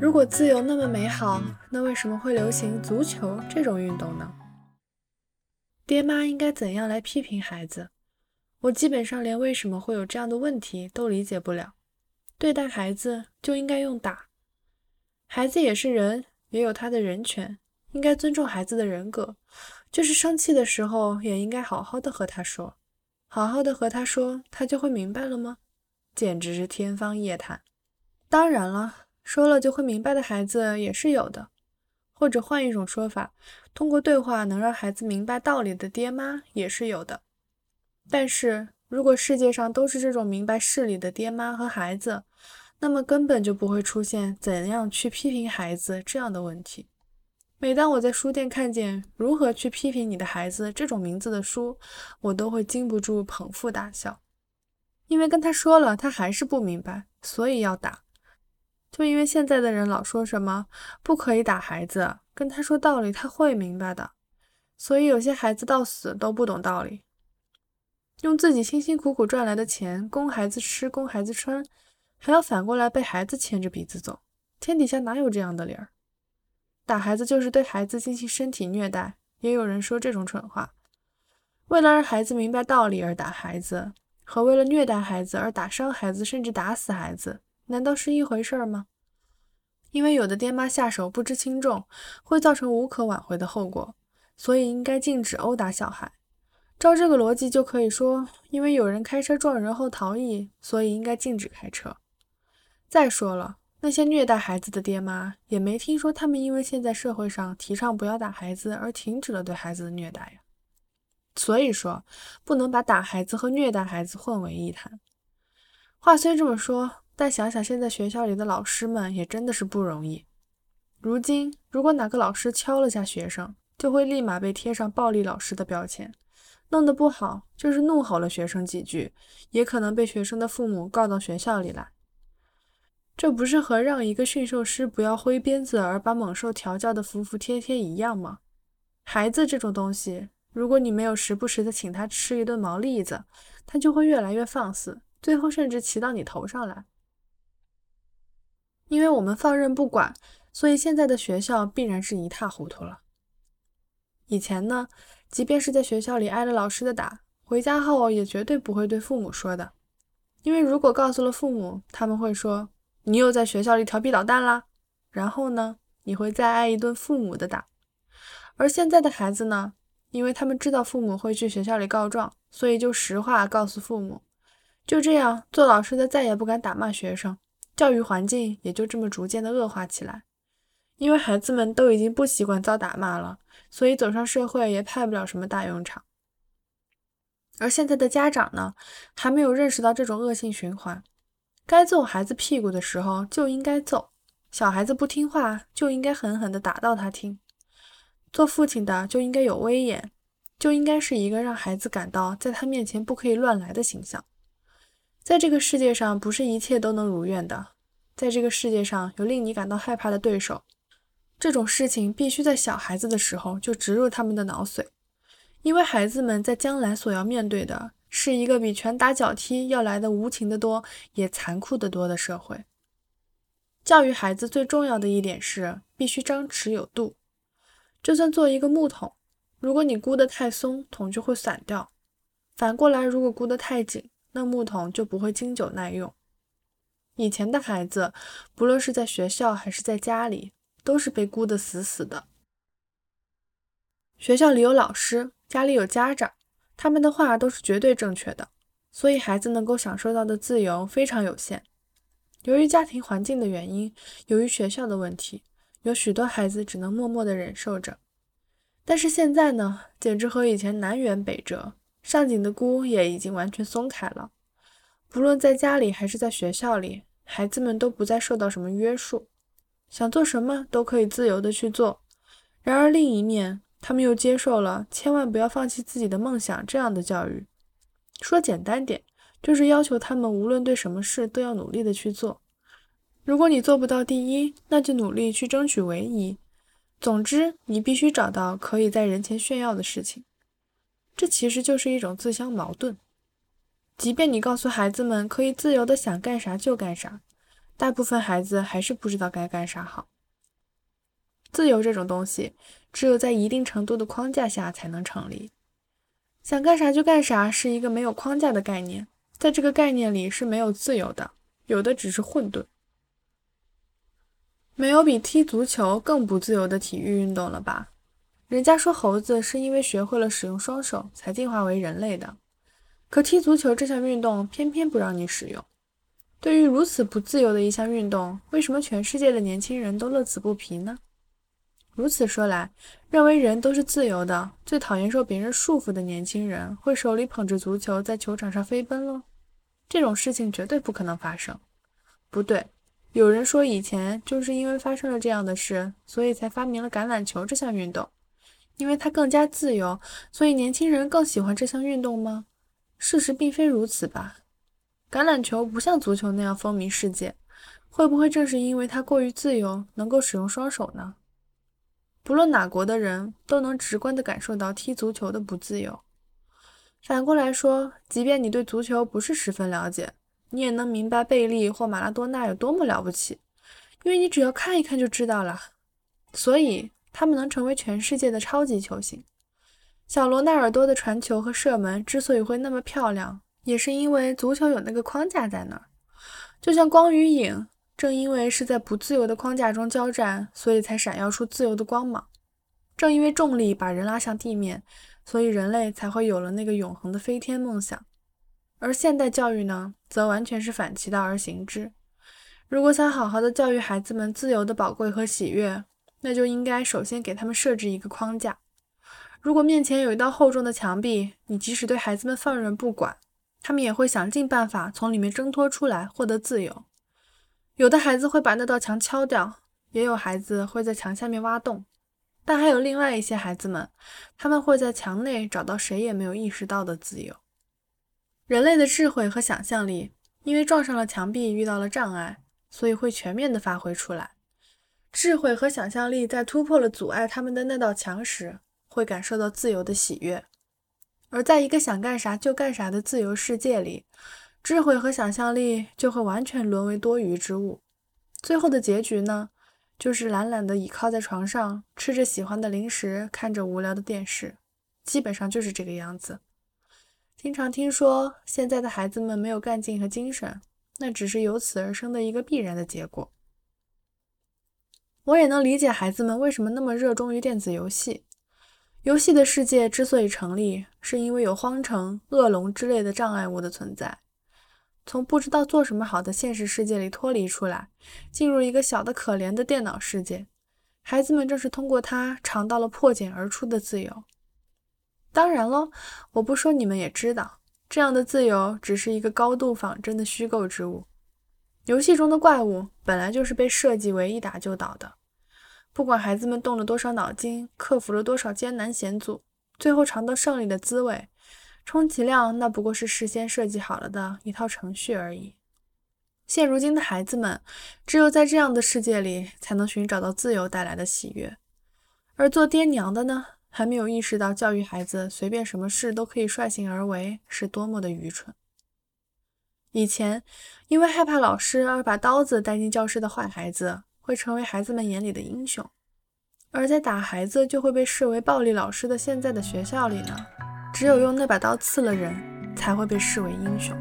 如果自由那么美好，那为什么会流行足球这种运动呢？爹妈应该怎样来批评孩子？我基本上连为什么会有这样的问题都理解不了。对待孩子就应该用打，孩子也是人，也有他的人权，应该尊重孩子的人格。就是生气的时候，也应该好好的和他说，好好的和他说，他就会明白了吗？简直是天方夜谭。当然了，说了就会明白的孩子也是有的，或者换一种说法，通过对话能让孩子明白道理的爹妈也是有的。但是如果世界上都是这种明白事理的爹妈和孩子，那么根本就不会出现怎样去批评孩子这样的问题。每当我在书店看见“如何去批评你的孩子”这种名字的书，我都会禁不住捧腹大笑，因为跟他说了，他还是不明白，所以要打。就因为现在的人老说什么不可以打孩子，跟他说道理他会明白的，所以有些孩子到死都不懂道理，用自己辛辛苦苦赚来的钱供孩子吃、供孩子穿，还要反过来被孩子牵着鼻子走，天底下哪有这样的理儿？打孩子就是对孩子进行身体虐待，也有人说这种蠢话。为了让孩子明白道理而打孩子，和为了虐待孩子而打伤孩子，甚至打死孩子，难道是一回事儿吗？因为有的爹妈下手不知轻重，会造成无可挽回的后果，所以应该禁止殴打小孩。照这个逻辑，就可以说，因为有人开车撞人后逃逸，所以应该禁止开车。再说了。那些虐待孩子的爹妈也没听说他们因为现在社会上提倡不要打孩子而停止了对孩子的虐待呀。所以说，不能把打孩子和虐待孩子混为一谈。话虽这么说，但想想现在学校里的老师们也真的是不容易。如今，如果哪个老师敲了下学生，就会立马被贴上暴力老师的标签，弄得不好就是怒吼了学生几句，也可能被学生的父母告到学校里来。这不是和让一个驯兽师不要挥鞭子而把猛兽调教的服服帖帖一样吗？孩子这种东西，如果你没有时不时的请他吃一顿毛栗子，他就会越来越放肆，最后甚至骑到你头上来。因为我们放任不管，所以现在的学校必然是一塌糊涂了。以前呢，即便是在学校里挨了老师的打，回家后也绝对不会对父母说的，因为如果告诉了父母，他们会说。你又在学校里调皮捣蛋啦，然后呢，你会再挨一顿父母的打。而现在的孩子呢，因为他们知道父母会去学校里告状，所以就实话告诉父母。就这样，做老师的再也不敢打骂学生，教育环境也就这么逐渐的恶化起来。因为孩子们都已经不习惯遭打骂了，所以走上社会也派不了什么大用场。而现在的家长呢，还没有认识到这种恶性循环。该揍孩子屁股的时候就应该揍，小孩子不听话就应该狠狠地打到他听。做父亲的就应该有威严，就应该是一个让孩子感到在他面前不可以乱来的形象。在这个世界上，不是一切都能如愿的。在这个世界上有令你感到害怕的对手，这种事情必须在小孩子的时候就植入他们的脑髓，因为孩子们在将来所要面对的。是一个比拳打脚踢要来的无情的多，也残酷的多的社会。教育孩子最重要的一点是，必须张弛有度。就算做一个木桶，如果你箍得太松，桶就会散掉；反过来，如果箍得太紧，那木桶就不会经久耐用。以前的孩子，不论是在学校还是在家里，都是被箍得死死的。学校里有老师，家里有家长。他们的话都是绝对正确的，所以孩子能够享受到的自由非常有限。由于家庭环境的原因，由于学校的问题，有许多孩子只能默默地忍受着。但是现在呢，简直和以前南辕北辙，上紧的箍也已经完全松开了。不论在家里还是在学校里，孩子们都不再受到什么约束，想做什么都可以自由地去做。然而另一面，他们又接受了“千万不要放弃自己的梦想”这样的教育。说简单点，就是要求他们无论对什么事都要努力的去做。如果你做不到第一，那就努力去争取唯一。总之，你必须找到可以在人前炫耀的事情。这其实就是一种自相矛盾。即便你告诉孩子们可以自由的想干啥就干啥，大部分孩子还是不知道该干啥好。自由这种东西，只有在一定程度的框架下才能成立。想干啥就干啥是一个没有框架的概念，在这个概念里是没有自由的，有的只是混沌。没有比踢足球更不自由的体育运动了吧？人家说猴子是因为学会了使用双手才进化为人类的，可踢足球这项运动偏偏不让你使用。对于如此不自由的一项运动，为什么全世界的年轻人都乐此不疲呢？如此说来，认为人都是自由的、最讨厌受别人束缚的年轻人，会手里捧着足球在球场上飞奔喽？这种事情绝对不可能发生。不对，有人说以前就是因为发生了这样的事，所以才发明了橄榄球这项运动，因为它更加自由，所以年轻人更喜欢这项运动吗？事实并非如此吧。橄榄球不像足球那样风靡世界，会不会正是因为它过于自由，能够使用双手呢？不论哪国的人都能直观地感受到踢足球的不自由。反过来说，即便你对足球不是十分了解，你也能明白贝利或马拉多纳有多么了不起，因为你只要看一看就知道了。所以他们能成为全世界的超级球星。小罗纳尔多的传球和射门之所以会那么漂亮，也是因为足球有那个框架在那儿，就像光与影。正因为是在不自由的框架中交战，所以才闪耀出自由的光芒。正因为重力把人拉向地面，所以人类才会有了那个永恒的飞天梦想。而现代教育呢，则完全是反其道而行之。如果想好好的教育孩子们自由的宝贵和喜悦，那就应该首先给他们设置一个框架。如果面前有一道厚重的墙壁，你即使对孩子们放任不管，他们也会想尽办法从里面挣脱出来，获得自由。有的孩子会把那道墙敲掉，也有孩子会在墙下面挖洞，但还有另外一些孩子们，他们会在墙内找到谁也没有意识到的自由。人类的智慧和想象力，因为撞上了墙壁，遇到了障碍，所以会全面的发挥出来。智慧和想象力在突破了阻碍他们的那道墙时，会感受到自由的喜悦。而在一个想干啥就干啥的自由世界里。智慧和想象力就会完全沦为多余之物，最后的结局呢，就是懒懒地倚靠在床上，吃着喜欢的零食，看着无聊的电视，基本上就是这个样子。经常听说现在的孩子们没有干劲和精神，那只是由此而生的一个必然的结果。我也能理解孩子们为什么那么热衷于电子游戏。游戏的世界之所以成立，是因为有荒城、恶龙之类的障碍物的存在。从不知道做什么好的现实世界里脱离出来，进入一个小的可怜的电脑世界，孩子们正是通过它尝到了破茧而出的自由。当然喽，我不说你们也知道，这样的自由只是一个高度仿真的虚构之物。游戏中的怪物本来就是被设计为一打就倒的，不管孩子们动了多少脑筋，克服了多少艰难险阻，最后尝到胜利的滋味。充其量，那不过是事先设计好了的一套程序而已。现如今的孩子们，只有在这样的世界里，才能寻找到自由带来的喜悦。而做爹娘的呢，还没有意识到教育孩子随便什么事都可以率性而为是多么的愚蠢。以前，因为害怕老师而把刀子带进教室的坏孩子，会成为孩子们眼里的英雄；而在打孩子就会被视为暴力老师的现在的学校里呢？只有用那把刀刺了人，才会被视为英雄。